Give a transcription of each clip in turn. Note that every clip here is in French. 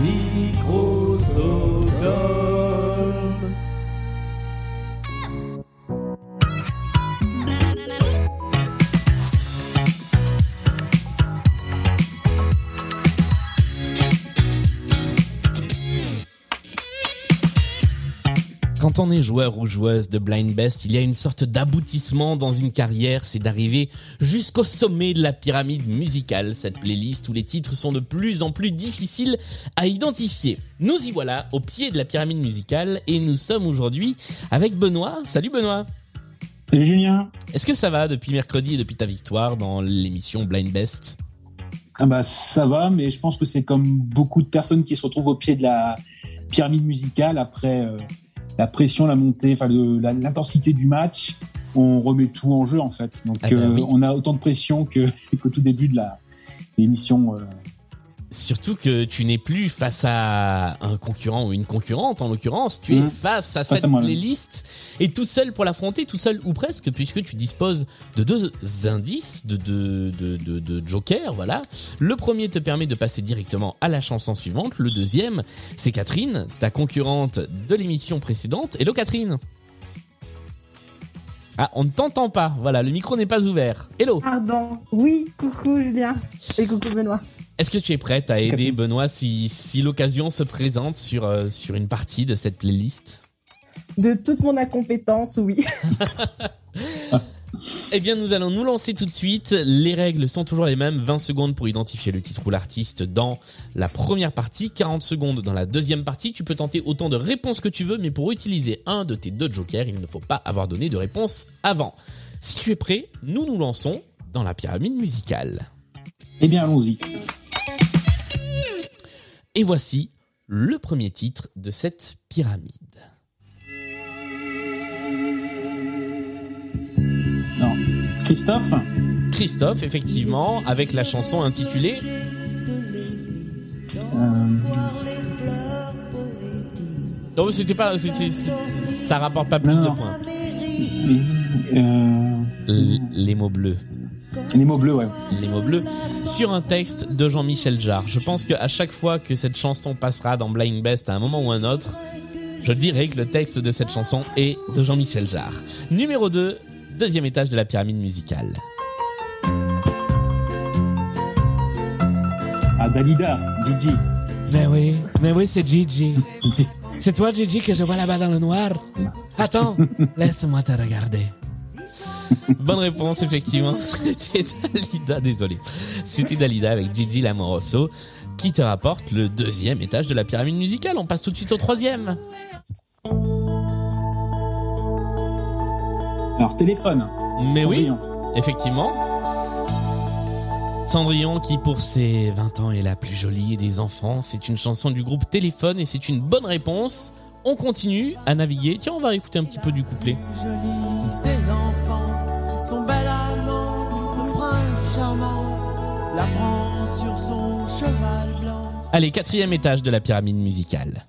Microsoft. Quand on est joueur ou joueuse de Blind Best, il y a une sorte d'aboutissement dans une carrière, c'est d'arriver jusqu'au sommet de la pyramide musicale, cette playlist où les titres sont de plus en plus difficiles à identifier. Nous y voilà, au pied de la pyramide musicale, et nous sommes aujourd'hui avec Benoît. Salut Benoît Salut Julien Est-ce que ça va depuis mercredi et depuis ta victoire dans l'émission Blind Best? Ah bah ça va, mais je pense que c'est comme beaucoup de personnes qui se retrouvent au pied de la pyramide musicale après euh, la pression, la montée, enfin l'intensité du match, on remet tout en jeu en fait. Donc Ah bah euh, oui. on a autant de pression que qu'au tout début de la l'émission. Surtout que tu n'es plus face à un concurrent ou une concurrente en l'occurrence, tu es Mhm. face à Face cette playlist et tout seul pour l'affronter, tout seul ou presque, puisque tu disposes de deux indices, de deux de, de, de jokers, voilà. Le premier te permet de passer directement à la chanson suivante, le deuxième, c'est Catherine, ta concurrente de l'émission précédente. Hello Catherine Ah, on ne t'entend pas, voilà, le micro n'est pas ouvert. Hello Pardon. Oui, coucou Julien. Et coucou Benoît. Est-ce que tu es prête à aider Benoît si, si l'occasion se présente sur, euh, sur une partie de cette playlist De toute mon incompétence, oui. Eh bien, nous allons nous lancer tout de suite. Les règles sont toujours les mêmes. 20 secondes pour identifier le titre ou l'artiste dans la première partie, 40 secondes dans la deuxième partie. Tu peux tenter autant de réponses que tu veux, mais pour utiliser un de tes deux jokers, il ne faut pas avoir donné de réponse avant. Si tu es prêt, nous nous lançons dans la pyramide musicale. Eh bien allons-y. Et voici le premier titre de cette pyramide. Non. Christophe Christophe, effectivement, avec la chanson intitulée euh, Non, mais c'était pas, ça rapporte pas plus Non, de non. points. euh, les mots bleus, Les mots bleus, ouais. les mots bleus, sur un texte de Jean-Michel Jarre. Je pense qu'à chaque fois que cette chanson passera dans Blind Best à un moment ou un autre, je dirais que le texte de cette chanson est de Jean-Michel Jarre. Numéro 2, deuxième étage de la pyramide musicale. Ah Dalida, Gigi. Mais oui, mais oui, c'est Gigi. C'est toi, Gigi, que je vois là-bas dans le noir. Attends, laisse-moi te regarder. Bonne réponse, effectivement. C'était Dalida, désolé. C'était Dalida avec Gigi Lamoroso qui te rapporte le deuxième étage de la pyramide musicale. On passe tout de suite au troisième. Alors téléphone. Mais oui, effectivement. Cendrillon qui pour ses 20 ans est la plus jolie des enfants. C'est une chanson du groupe Téléphone et c'est une bonne réponse. On continue à naviguer. Tiens, on va écouter un petit peu du couplet. jolie des enfants, son bel amant, le prince charmant, la prend sur son cheval blanc. Allez, quatrième étage de la pyramide musicale.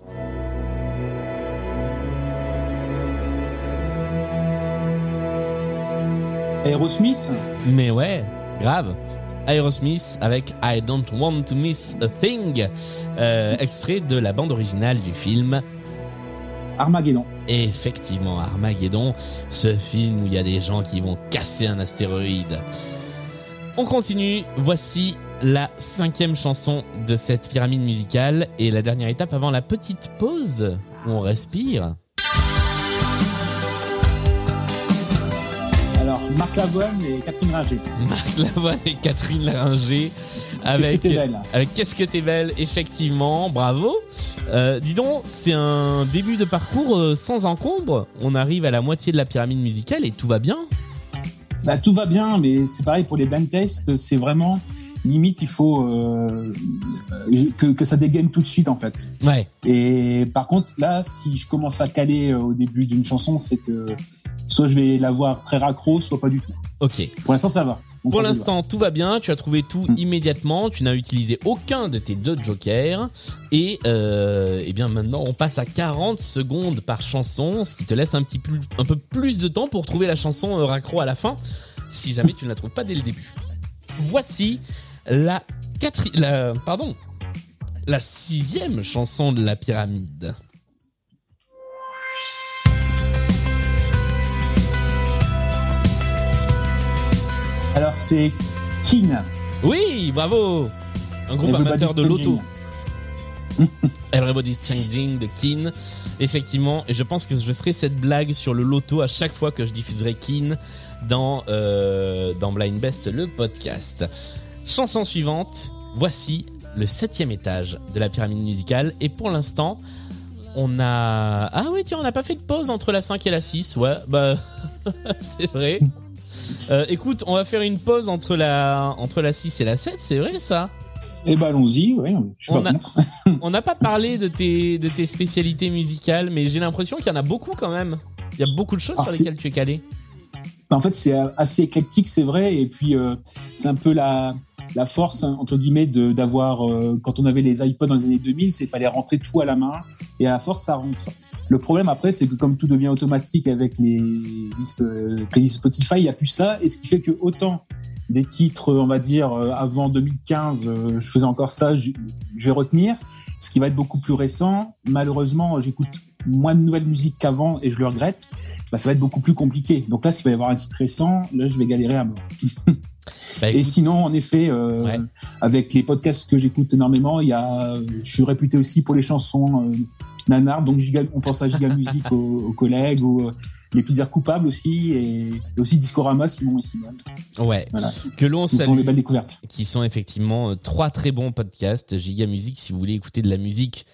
Aerosmith. Mais ouais, grave. Aerosmith avec I Don't Want to Miss a Thing, euh, extrait de la bande originale du film Armageddon. Effectivement, Armageddon, ce film où il y a des gens qui vont casser un astéroïde. On continue, voici la cinquième chanson de cette pyramide musicale et la dernière étape avant la petite pause où on respire. Marc Lavoine et Catherine Ringer. Marc Lavoine et Catherine Laringer avec Qu'est-ce que t'es belle. avec Qu'est-ce que belle, effectivement, bravo. Euh, dis donc, c'est un début de parcours euh, sans encombre. On arrive à la moitié de la pyramide musicale et tout va bien. Bah, tout va bien, mais c'est pareil pour les blind tests, c'est vraiment limite il faut euh, que, que ça dégaine tout de suite en fait. Ouais. Et par contre là, si je commence à caler au début d'une chanson, c'est que soit je vais la voir très raccro, soit pas du tout. Ok. Pour l'instant, ça va. On Pour l'instant, tout va bien. Tu as trouvé tout Mm. immédiatement. Tu n'as utilisé aucun de tes deux jokers. Et, euh, eh bien, maintenant, on passe à 40 secondes par chanson, ce qui te laisse un petit plus, un peu plus de temps pour trouver la chanson euh, raccro à la fin, si jamais tu ne la trouves pas dès le début. Voici la quatrième, pardon, la sixième chanson de la pyramide. Alors c'est Kin. Oui, bravo Un groupe Everybody's amateur de l'auto. Everybody's Changing de Keen. Effectivement, et je pense que je ferai cette blague sur le loto à chaque fois que je diffuserai Keen dans, euh, dans Blind Best, le podcast. Chanson suivante, voici le septième étage de la pyramide musicale. Et pour l'instant, on a... Ah oui, tiens, on n'a pas fait de pause entre la 5 et la 6. Ouais, bah... c'est vrai. Euh, écoute, on va faire une pause entre la, entre la 6 et la 7, c'est vrai ça? Eh ben allons-y, oui, On n'a pas parlé de tes, de tes spécialités musicales, mais j'ai l'impression qu'il y en a beaucoup quand même. Il y a beaucoup de choses sur lesquelles tu es calé. En fait, c'est assez éclectique, c'est vrai, et puis euh, c'est un peu la, la force hein, entre guillemets d'avoir euh, quand on avait les iPods dans les années 2000, c'est fallait rentrer tout à la main, et à la force ça rentre. Le problème après, c'est que comme tout devient automatique avec les listes euh, playlists Spotify, il n'y a plus ça, et ce qui fait que autant des titres, on va dire euh, avant 2015, euh, je faisais encore ça, je, je vais retenir. Ce qui va être beaucoup plus récent, malheureusement, j'écoute moins de nouvelles musiques qu'avant et je le regrette. Bah, ça va être beaucoup plus compliqué. Donc là, s'il va y avoir un titre récent, là, je vais galérer à mort. Bah, Et sinon, en effet, euh, Ouais. avec les podcasts que j'écoute énormément, il y a, je suis réputé aussi pour les chansons euh, nanar. Donc, Giga- on pense à Giga Music aux, aux collègues, aux, euh, les plaisirs coupables aussi, et, et aussi Discorama, Simon et Simone, ouais, Voilà. que l'on salue, des belles découvertes. qui sont effectivement euh, trois très bons podcasts. Giga Music, si vous voulez écouter de la musique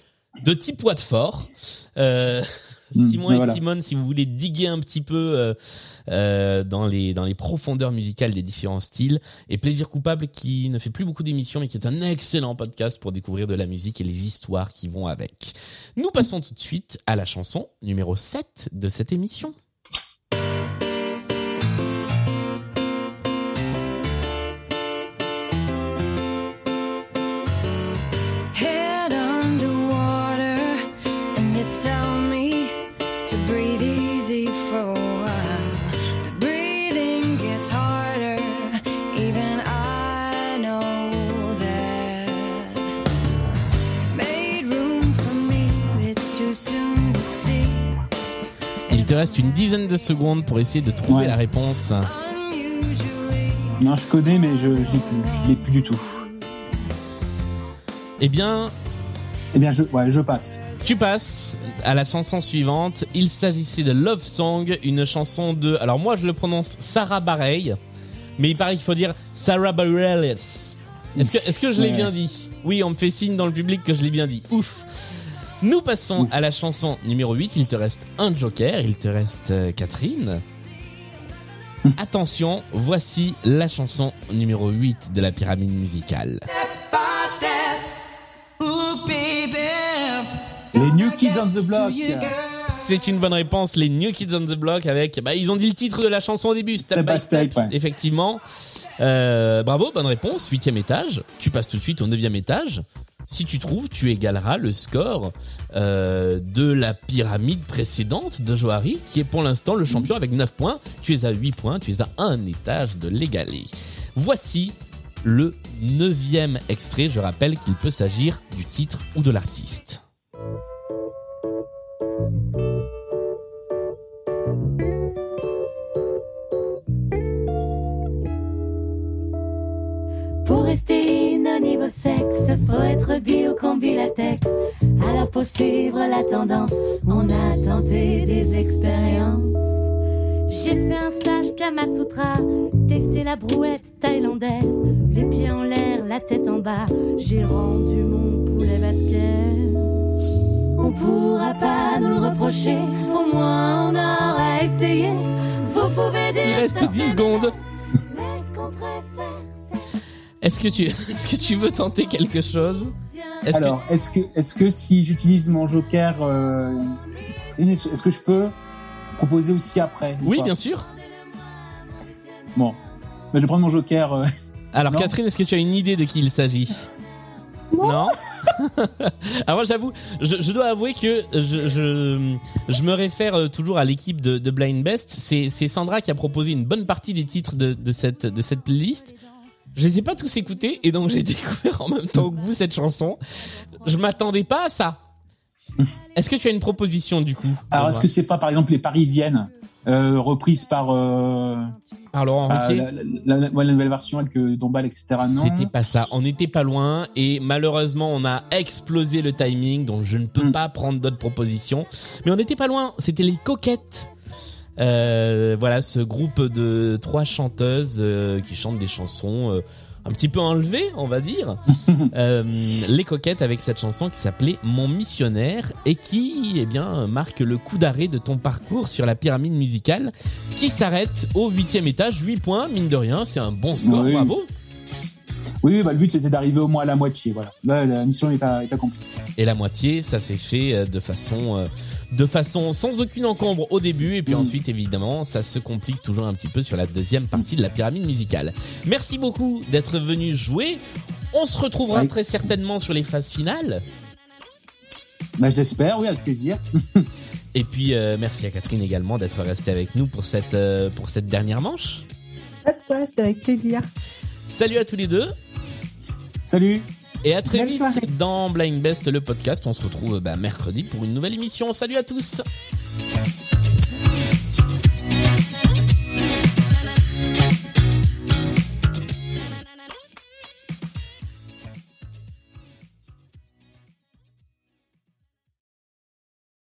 de type Watford. Euh, Mm, Simon ben et voilà. Simone, si vous voulez diguer un petit peu euh, euh, dans les dans les profondeurs musicales des différents styles, et Plaisir coupable qui ne fait plus beaucoup d'émissions, mais qui est un excellent podcast pour découvrir de la musique et les histoires qui vont avec. Nous passons tout de suite à la chanson numéro 7 de cette émission. Te reste une dizaine de secondes pour essayer de trouver Ouais. la réponse. Non, je connais, mais je, je l'ai plus, du tout. Eh bien, Eh bien, je, ouais, je passe. Tu passes à la chanson suivante. Il s'agissait de Love Song, une chanson de. Alors moi je le prononce Sarah Bareilles, mais il paraît qu'il faut dire Sarah Bareilles. Est-ce que je l'ai Ouais. bien dit? Oui, on me fait signe dans le public que je l'ai bien dit. Ouf. Nous passons Ouf. à la chanson numéro 8. Il te reste un joker. Il te reste euh, Catherine. Attention, voici la chanson numéro 8 de la pyramide musicale. Les New Kids on the Block. C'est une bonne réponse, les New Kids on the Block avec, bah, ils ont dit le titre de la chanson au début, Step, by Step, ouais. effectivement. Euh, bravo, bonne réponse, huitième étage. Tu passes tout de suite au neuvième étage. Si tu trouves, tu égaleras le score euh, de la pyramide précédente de Johari, qui est pour l'instant le champion avec 9 points. Tu es à 8 points, tu es à un étage de l'égaler. Voici le neuvième extrait. Je rappelle qu'il peut s'agir du titre ou de l'artiste. Pour suivre la tendance, on a tenté des expériences. J'ai fait un stage Kamasutra, testé la brouette thaïlandaise. Les pieds en l'air, la tête en bas, j'ai rendu mon poulet Vasquez. On pourra pas nous le reprocher, au moins on aura essayé. Vous pouvez dire Il reste ça, 10 c'est secondes. Qu'on préfère, Est-ce que tu, est-ce que tu veux tenter quelque chose? Est-ce que- Alors, est-ce que, est-ce que si j'utilise mon joker, euh, est-ce que je peux proposer aussi après ou Oui, bien sûr. Bon, Ben, je vais prendre mon joker. euh, Alors, Non. Catherine, est-ce que tu as une idée de qui il s'agit Non. Alors moi, j'avoue, je, je dois avouer que je, je, je me réfère euh, toujours à l'équipe de, de Blind Best. C'est, c'est Sandra qui a proposé une bonne partie des titres de, de cette, de cette playlist. Je les ai pas tous écoutés et donc j'ai découvert en même temps que vous cette chanson. Je m'attendais pas à ça. Est-ce que tu as une proposition du coup Alors, est-ce que c'est pas, par exemple, les Parisiennes, euh, reprises par euh, par Laurent Ruquier la, la- la- ouais, la nouvelle version avec euh, Dombal, etc. Non. C'était pas ça. On n'était pas loin et malheureusement on a explosé le timing donc je ne peux Mm. pas prendre d'autres propositions. Mais on n'était pas loin. C'était les Coquettes. Euh, voilà ce groupe de trois chanteuses euh, qui chantent des chansons euh, un petit peu enlevées, on va dire. Euh, les Coquettes avec cette chanson qui s'appelait Mon missionnaire et qui, eh bien, marque le coup d'arrêt de ton parcours sur la pyramide musicale qui s'arrête au huitième étage. 8 points, mine de rien, c'est un bon score, Oui. bravo. Oui, bah, le but c'était d'arriver au moins à la moitié. Voilà. Là, la mission est, à- est accomplie. et la moitié ça s'est fait de façon de façon sans aucune encombre au début et puis Mhm. ensuite évidemment ça se complique toujours un petit peu sur la deuxième partie de la pyramide musicale. Merci beaucoup d'être venu jouer. On se retrouvera Ouais. très certainement sur les phases finales. Bah, je l'espère, oui, avec plaisir. Et puis euh, merci à Catherine également d'être restée avec nous pour cette euh, pour cette dernière manche. Pas de quoi, c'était avec plaisir. Salut à tous les deux Salut et à très vite soirée. dans Blind Best le podcast. On se retrouve bah, mercredi pour une nouvelle émission. Salut à tous.